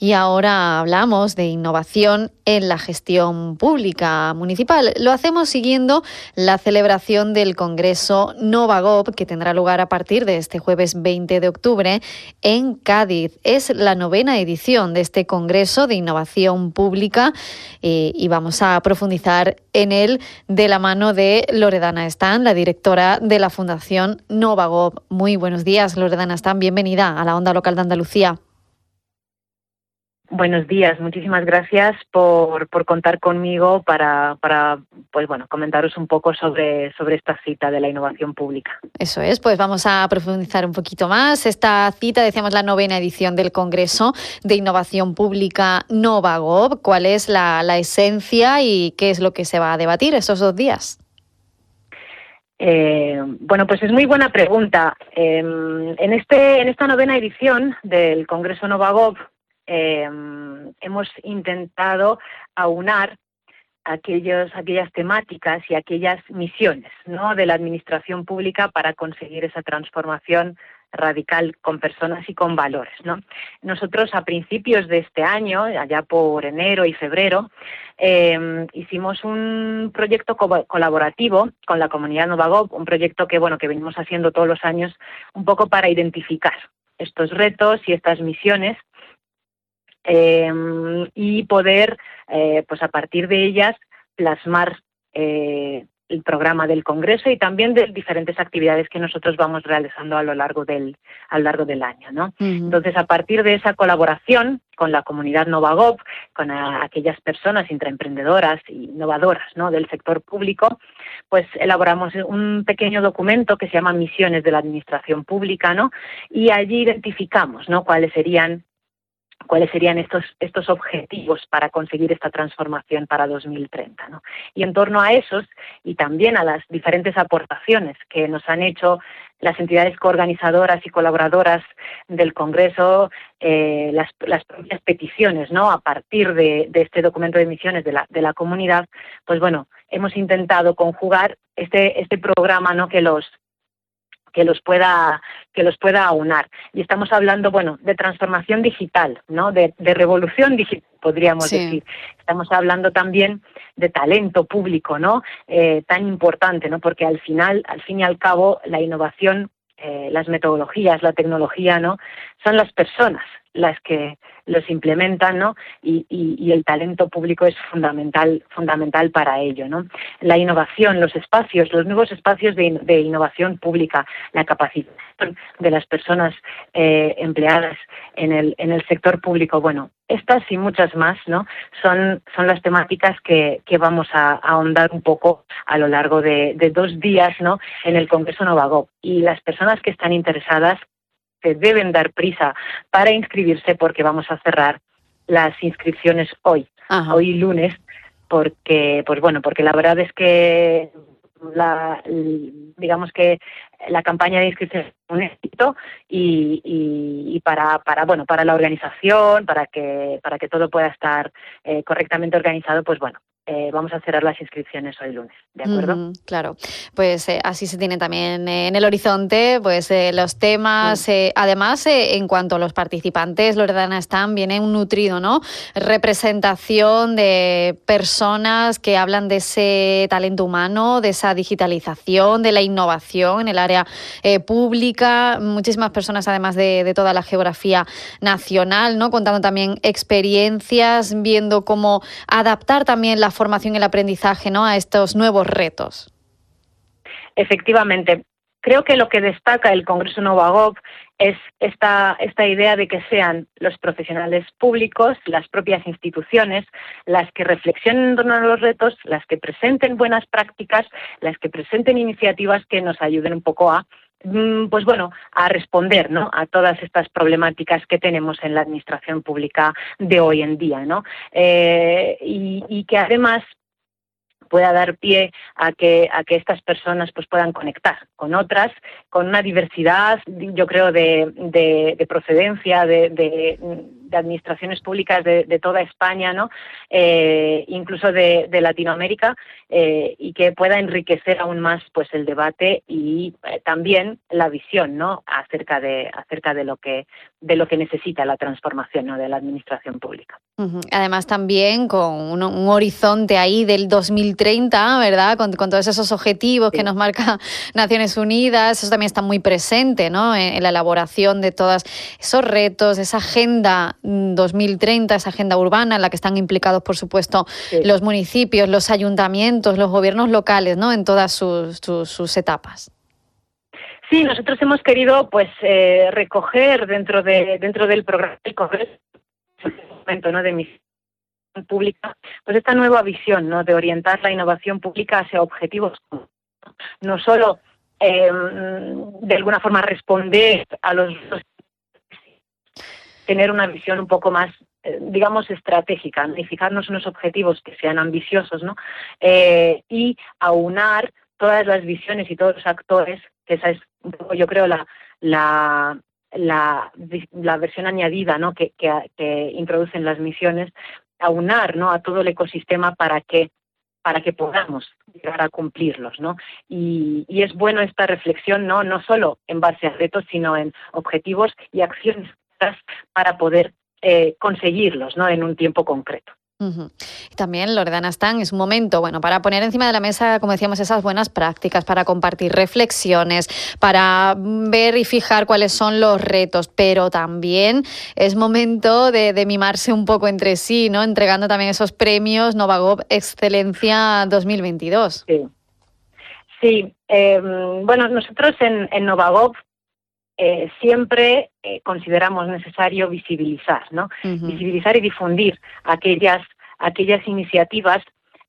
Y ahora hablamos de innovación en la gestión pública municipal. Lo hacemos siguiendo la celebración del Congreso Novagop, que tendrá lugar a partir de este jueves 20 de octubre en Cádiz. Es la novena edición de este Congreso de Innovación Pública eh, y vamos a profundizar en él de la mano de Loredana Stan, la directora de la Fundación Novagop. Muy buenos días, Loredana Stan. Bienvenida a la Onda Local de Andalucía. Buenos días, muchísimas gracias por, por contar conmigo para, para, pues bueno, comentaros un poco sobre, sobre esta cita de la innovación pública. Eso es, pues vamos a profundizar un poquito más. Esta cita, decíamos, la novena edición del Congreso de Innovación Pública Novagov. ¿Cuál es la, la esencia y qué es lo que se va a debatir estos dos días? Eh, bueno, pues es muy buena pregunta. Em, en, este, en esta novena edición del Congreso Novagov Em, hemos intentado aunar aquellos, aquellas temáticas y aquellas misiones ¿no? de la administración pública para conseguir esa transformación radical con personas y con valores. ¿no? Nosotros a principios de este año, allá por enero y febrero, em, hicimos un proyecto colaborativo con la comunidad Novagov, un proyecto que bueno que venimos haciendo todos los años un poco para identificar estos retos y estas misiones Em, y poder, eh, pues a partir de ellas, plasmar eh, el programa del Congreso y también de diferentes actividades que nosotros vamos realizando a lo largo del, a lo largo del año. ¿no? Entonces, a partir de esa colaboración con la comunidad Novagov, con aquellas personas intraemprendedoras e innovadoras ¿no? del sector público, pues elaboramos un pequeño documento que se llama Misiones de la Administración Pública, ¿no? Y allí identificamos ¿no? cuáles serían cuáles serían estos, estos objetivos para conseguir esta transformación para 2030. ¿no? Y en torno a esos y también a las diferentes aportaciones que nos han hecho las entidades coorganizadoras y colaboradoras del Congreso, eh, las, las, propias peticiones, ¿no? A partir de, este documento de misiones de la, de la comunidad, pues bueno, hemos intentado conjugar este, este programa, ¿no? Que los que los pueda que los pueda aunar. Y estamos hablando bueno de transformación digital no de, revolución digital podríamos decir. Estamos hablando también de talento público no eh, tan importante no porque al final al fin y al cabo la innovación eh, las metodologías la tecnología no son las personas las que los implementan, ¿no? Y, el talento público es fundamental, fundamental para ello, ¿no? La innovación, los espacios, los nuevos espacios de, innovación pública, la capacitación de las personas eh, empleadas en el, en el sector público, bueno, estas y muchas más, ¿no? Son, son las temáticas que, vamos a, ahondar un poco a lo largo de, de dos días, ¿no? En el Congreso Novagop. Y las personas que están interesadas se deben dar prisa para inscribirse porque vamos a cerrar las inscripciones hoy, hoy lunes, porque, pues bueno, porque la verdad es que la, digamos que la campaña de inscripción es un éxito y, y, para, para bueno para la organización para que para que todo pueda estar eh, correctamente organizado pues bueno eh, vamos a cerrar las inscripciones hoy lunes, ¿de acuerdo? claro, pues eh, así se tiene también eh, en el horizonte pues los temas, además en cuanto a los participantes, Loredana están viene un nutrido, ¿no? Representación de personas que hablan de ese talento humano, de esa digitalización, de la innovación en el área pública, muchísimas personas además de, de toda la geografía nacional, ¿no? Contando también experiencias, viendo cómo adaptar también la formación y el aprendizaje ¿no? a estos nuevos retos. Efectivamente. Creo que lo que destaca el Congreso Novagov es esta, esta idea de que sean los profesionales públicos, las propias instituciones, las que reflexionen en torno a los retos, las que presenten buenas prácticas, las que presenten iniciativas que nos ayuden un poco a pues bueno, a responder ¿no? a todas estas problemáticas que tenemos en la administración pública de hoy en día, ¿no? Eh, y, que además pueda dar pie a que, a que estas personas pues, puedan conectar con otras, con una diversidad, yo creo, de, de, procedencia, de, de administraciones públicas de, toda España, ¿no? Eh, incluso de, Latinoamérica, eh, y que pueda enriquecer aún más pues el debate y eh, también la visión ¿no? acerca de acerca de lo que de lo que necesita la transformación ¿no? de la administración pública. Además también con un, horizonte ahí del 2030, ¿verdad? Con, todos esos objetivos que nos marca Naciones Unidas, eso también está muy presente, ¿no? En, la elaboración de todos esos retos, esa agenda 2030, esa agenda urbana en la que están implicados, por supuesto, los municipios, los ayuntamientos, los gobiernos locales, ¿no? En todas sus, etapas. Sí, nosotros hemos querido, pues, eh, recoger dentro de dentro del programa del Congreso, momento, ¿no? De misión pública, pues esta nueva visión, ¿no? De orientar la innovación pública hacia objetivos, no solo eh, de alguna forma responder a los tener una visión un poco más eh, digamos, estratégica, y fijarnos unos objetivos que sean ambiciosos, ¿no? Eh, y aunar todas las visiones y todos los actores, que esa es yo creo, la, la, la, versión añadida ¿no? que, que, introducen las misiones, aunar ¿no? a todo el ecosistema para que para que podamos llegar a cumplirlos, ¿no? Y, y, es bueno esta reflexión, ¿no? No solo en base a retos, sino en objetivos y acciones para poder eh, conseguirlos ¿no? en un tiempo concreto. También, Loredana Stan, es un momento, bueno, para poner encima de la mesa, como decíamos, esas buenas prácticas, para compartir reflexiones, para ver y fijar cuáles son los retos, pero también es momento de, mimarse un poco entre sí, ¿no? Entregando también esos premios Novagov Excelencia 2022. Sí. Sí, em, bueno, nosotros en, en Novagov eh, siempre eh, consideramos necesario visibilizar, ¿no? Visibilizar y difundir aquellas, aquellas iniciativas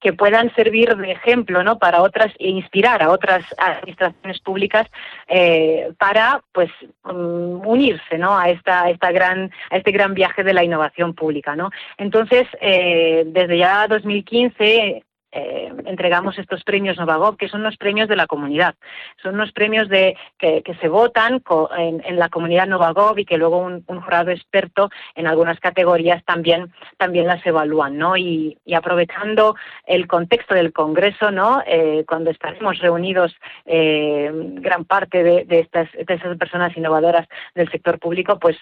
que puedan servir de ejemplo ¿no? para otras e inspirar a otras administraciones públicas eh, para pues mm, unirse ¿no? a esta, esta gran a este gran viaje de la innovación pública ¿no? entonces desde ya 2015 eh, entregamos estos premios Novagov, que son los premios de la comunidad. Son unos premios de, que, se votan en, la comunidad Novagov y que luego un, jurado experto en algunas categorías también, también las evalúan, ¿no? Y, aprovechando el contexto del Congreso, ¿no? Eh, cuando estaremos reunidos eh, gran parte de, estas, de esas personas innovadoras del sector público, pues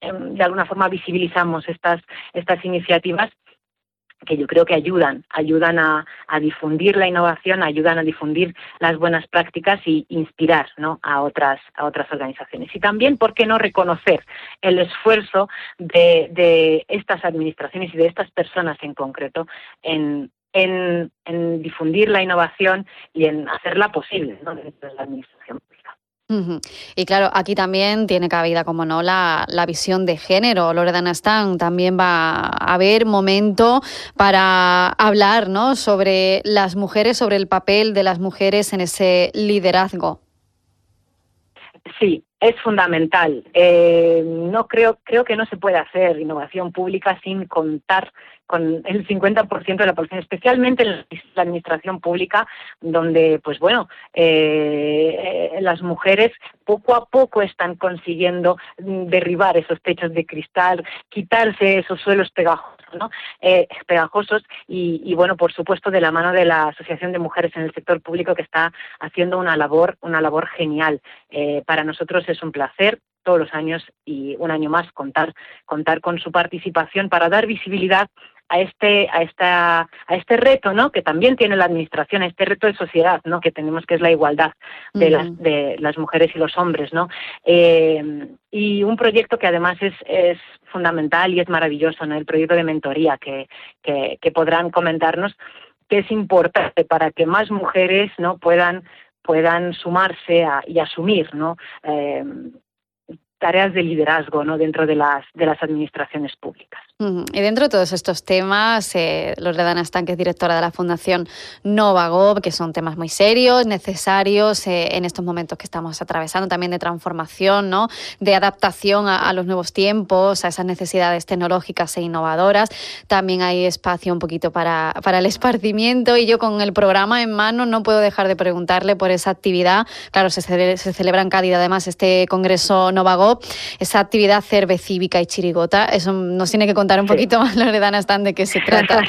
em, de alguna forma visibilizamos estas, estas iniciativas que yo creo que ayudan, ayudan a, difundir la innovación, ayudan a difundir las buenas prácticas y inspirar ¿no? a, otras, a otras organizaciones. Y también, ¿por qué no reconocer el esfuerzo de, estas administraciones y de estas personas en concreto en, en, difundir la innovación y en hacerla posible dentro de la administración? Y claro, aquí también tiene cabida, como no, la, visión de género. Loredana Stan también va a haber momento para hablar ¿no? sobre las mujeres, sobre el papel de las mujeres en ese liderazgo. Sí, es fundamental. Eh, no creo, creo que no se puede hacer innovación pública sin contar con el 50% de la población, especialmente en la administración pública, donde, pues bueno, eh, las mujeres poco a poco están consiguiendo derribar esos techos de cristal, quitarse esos suelos pegajosos, ¿no? Eh, pegajosos y, y, bueno, por supuesto, de la mano de la Asociación de Mujeres en el Sector Público que está haciendo una labor, una labor genial. Eh, para nosotros es un placer todos los años y un año más contar contar con su participación para dar visibilidad a este a esta a este reto no que también tiene la administración a este reto de sociedad no que tenemos que es la igualdad de las de las mujeres y los hombres no eh, y un proyecto que además es, es fundamental y es maravilloso no el proyecto de mentoría que, que, que podrán comentarnos que es importante para que más mujeres no puedan puedan sumarse a, y asumir no eh, tareas de liderazgo ¿no? dentro de las, de las administraciones públicas. Y dentro de todos estos temas, eh, Loredana Stan, que es directora de la Fundación Novagov, que son temas muy serios, necesarios eh, en estos momentos que estamos atravesando, también de transformación, ¿no? de adaptación a, los nuevos tiempos, a esas necesidades tecnológicas e innovadoras. También hay espacio un poquito para, para el esparcimiento y yo con el programa en mano no puedo dejar de preguntarle por esa actividad. Claro, se, se celebra en Cádiz además este Congreso Novagov, esa actividad cervecívica y chirigota. Eso nos tiene que contar un poquito más, Loredana, están de qué se trata.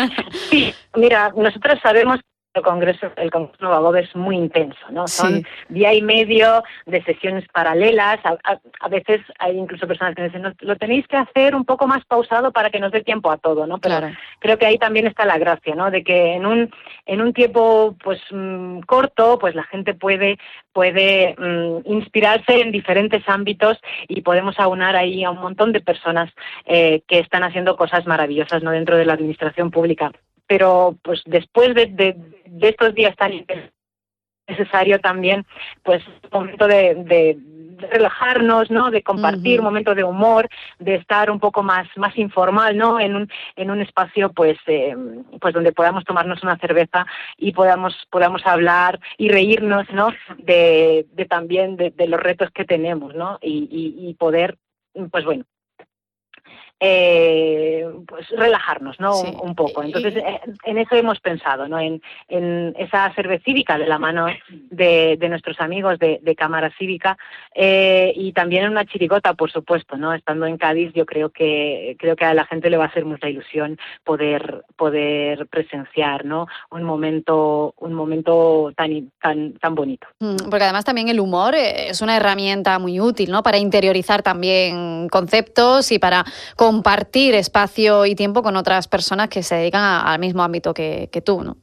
sí, mira, nosotros sabemos el Congreso, el Congreso Novagov es muy intenso, ¿no? Son día y medio de sesiones paralelas. A, veces hay incluso personas que dicen, lo tenéis que hacer un poco más pausado para que nos dé tiempo a todo, ¿no? Pero creo que ahí también está la gracia, ¿no? De que en un en un tiempo pues mm, corto, pues la gente puede puede mm, inspirarse en diferentes ámbitos y podemos aunar ahí a un montón de personas eh, que están haciendo cosas maravillosas, ¿no? Dentro de la administración pública pero pues después de, estos días tan necesario también pues un momento de, relajarnos no de compartir un momento de humor de estar un poco más más informal no en un en un espacio pues eh, pues donde podamos tomarnos una cerveza y podamos podamos hablar y reírnos no de, de también de, los retos que tenemos no y, y poder pues bueno eh, pues relajarnos, ¿no? Un, poco. Entonces, eh, en eso hemos pensado, ¿no? En, en esa cerveza cívica de la mano de, de nuestros amigos de, de Cámara Cívica eh, y también en una chirigota, por supuesto, ¿no? Estando en Cádiz, yo creo que creo que a la gente le va a hacer mucha ilusión poder poder presenciar, ¿no? Un momento un momento tan tan tan bonito. Mm, porque además también el humor es una herramienta muy útil, ¿no? Para interiorizar también conceptos y para compartir espacio y tiempo con otras personas que se dedican al mismo ámbito que, que tú, ¿no?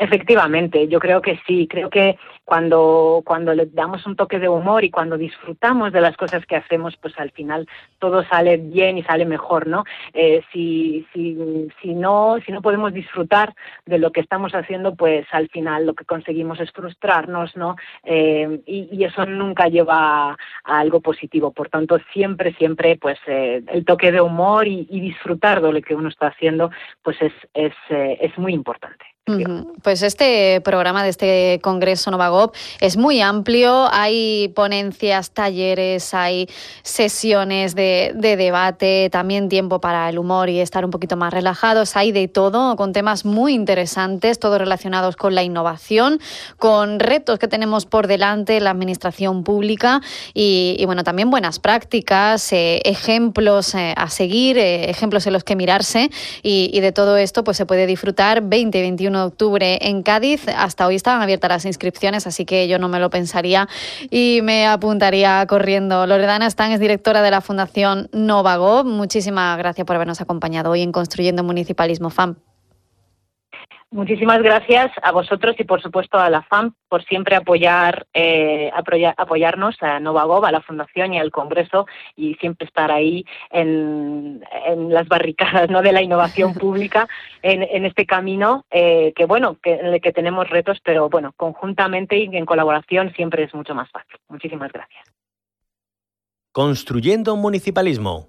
Efectivamente, yo creo que sí, creo que cuando, cuando le damos un toque de humor y cuando disfrutamos de las cosas que hacemos, pues al final todo sale bien y sale mejor, ¿no? Eh, si, si, si no, si no podemos disfrutar de lo que estamos haciendo, pues al final lo que conseguimos es frustrarnos, ¿no? Eh, y, eso nunca lleva a, algo positivo. Por tanto, siempre, siempre, pues eh, el toque de humor y, disfrutar de lo que uno está haciendo, pues es, es, es muy importante. Pues este programa de este Congreso Novagop es muy amplio. Hay ponencias, talleres, hay sesiones de, debate, también tiempo para el humor y estar un poquito más relajados. Hay de todo, con temas muy interesantes, todos relacionados con la innovación, con retos que tenemos por delante la administración pública y, bueno, también buenas prácticas, eh, ejemplos eh, a seguir, eh, ejemplos en los que mirarse y, y de todo esto pues se puede disfrutar 20, 21 octubre en Cádiz. Hasta hoy estaban abiertas las inscripciones, así que yo no me lo pensaría y me apuntaría corriendo. Loredana Stán es directora de la Fundación Novago. Muchísimas gracias por habernos acompañado hoy en Construyendo Municipalismo FAM. Muchísimas gracias a vosotros y, por supuesto, a la FAM por siempre apoyar, eh, apoyarnos a Novagov, a la Fundación y al Congreso y siempre estar ahí en, las barricadas ¿no? de la innovación pública en, este camino eh, que, bueno, que, en el que tenemos retos, pero, bueno, conjuntamente y en colaboración siempre es mucho más fácil. Muchísimas gracias. Construyendo un municipalismo